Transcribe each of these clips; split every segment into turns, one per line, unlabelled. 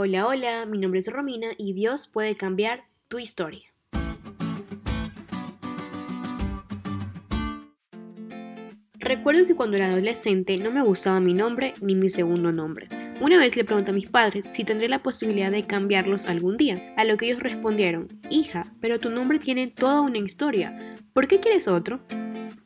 Hola, hola, mi nombre es Romina y Dios puede cambiar tu historia. Recuerdo que cuando era adolescente no me gustaba mi nombre ni mi segundo nombre. Una vez le pregunté a mis padres si tendré la posibilidad de cambiarlos algún día, a lo que ellos respondieron, hija, pero tu nombre tiene toda una historia, ¿por qué quieres otro?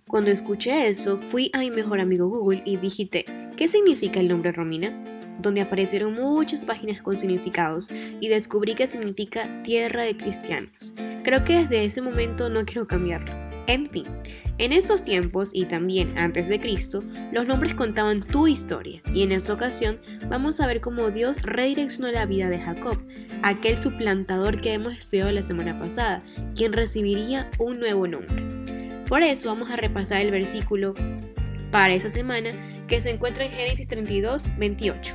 Cuando escuché eso, fui a mi mejor amigo Google y digité, ¿qué significa el nombre Romina? Donde aparecieron muchas páginas con significados y descubrí que significa tierra de cristianos. Creo que desde ese momento no quiero cambiarlo. En fin, en esos tiempos y también antes de Cristo, los nombres contaban tu historia y en esta ocasión vamos a ver cómo Dios redireccionó la vida de Jacob, aquel suplantador que hemos estudiado la semana pasada, quien recibiría un nuevo nombre. Por eso vamos a repasar el versículo para esa semana que se encuentra en Génesis 32, 28.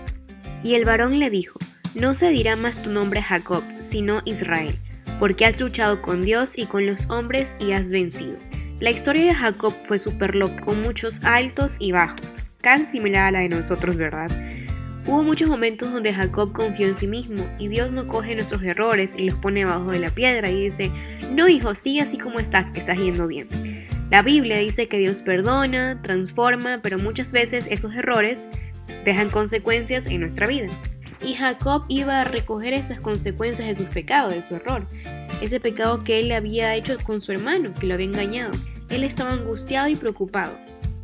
Y el varón le dijo, no se dirá más tu nombre Jacob, sino Israel porque has luchado con Dios y con los hombres y has vencido. La historia de Jacob fue súper loca, con muchos altos y bajos, casi similar a la de nosotros, ¿verdad? Hubo muchos momentos donde Jacob confió en sí mismo y Dios no coge nuestros errores y los pone abajo de la piedra y dice, no hijo, sigue así como estás, que estás yendo bien. La Biblia dice que Dios perdona, transforma, pero muchas veces esos errores dejan consecuencias en nuestra vida. Y Jacob iba a recoger esas consecuencias de sus pecados, de su error. Ese pecado que él había hecho con su hermano, que lo había engañado. Él estaba angustiado y preocupado.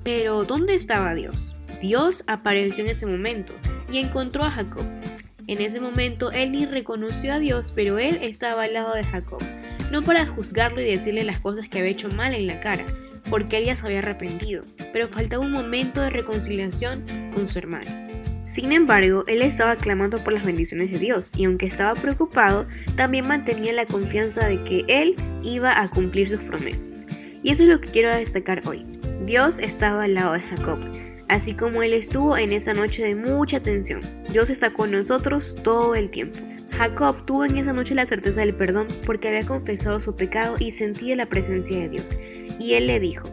Pero ¿dónde estaba Dios? Dios apareció en ese momento y encontró a Jacob. En ese momento él ni reconoció a Dios, pero él estaba al lado de Jacob. No para juzgarlo y decirle las cosas que había hecho mal en la cara, porque él ya se había arrepentido, pero faltaba un momento de reconciliación con su hermano. Sin embargo, él estaba clamando por las bendiciones de Dios y aunque estaba preocupado, también mantenía la confianza de que él iba a cumplir sus promesas. Y eso es lo que quiero destacar hoy. Dios estaba al lado de Jacob, así como él estuvo en esa noche de mucha tensión. Dios está con nosotros todo el tiempo. Jacob tuvo en esa noche la certeza del perdón porque había confesado su pecado y sentía la presencia de Dios. Y él le dijo,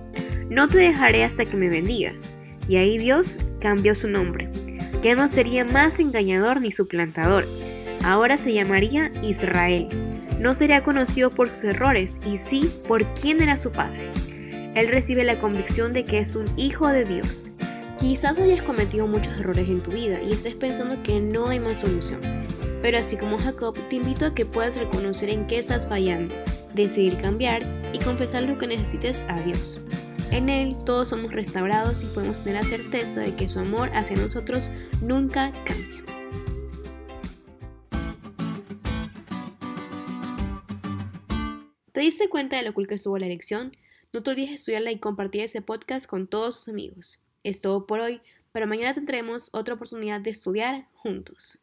no te dejaré hasta que me bendigas. Y ahí Dios cambió su nombre ya no sería más engañador ni suplantador. Ahora se llamaría Israel. No sería conocido por sus errores y sí por quién era su padre. Él recibe la convicción de que es un hijo de Dios. Quizás hayas cometido muchos errores en tu vida y estés pensando que no hay más solución. Pero así como Jacob, te invito a que puedas reconocer en qué estás fallando, decidir cambiar y confesar lo que necesites a Dios. En Él todos somos restaurados y podemos tener la certeza de que su amor hacia nosotros nunca cambia. ¿Te diste cuenta de lo cool que estuvo la elección? No te olvides estudiarla y compartir ese podcast con todos tus amigos. Es todo por hoy, pero mañana tendremos otra oportunidad de estudiar juntos.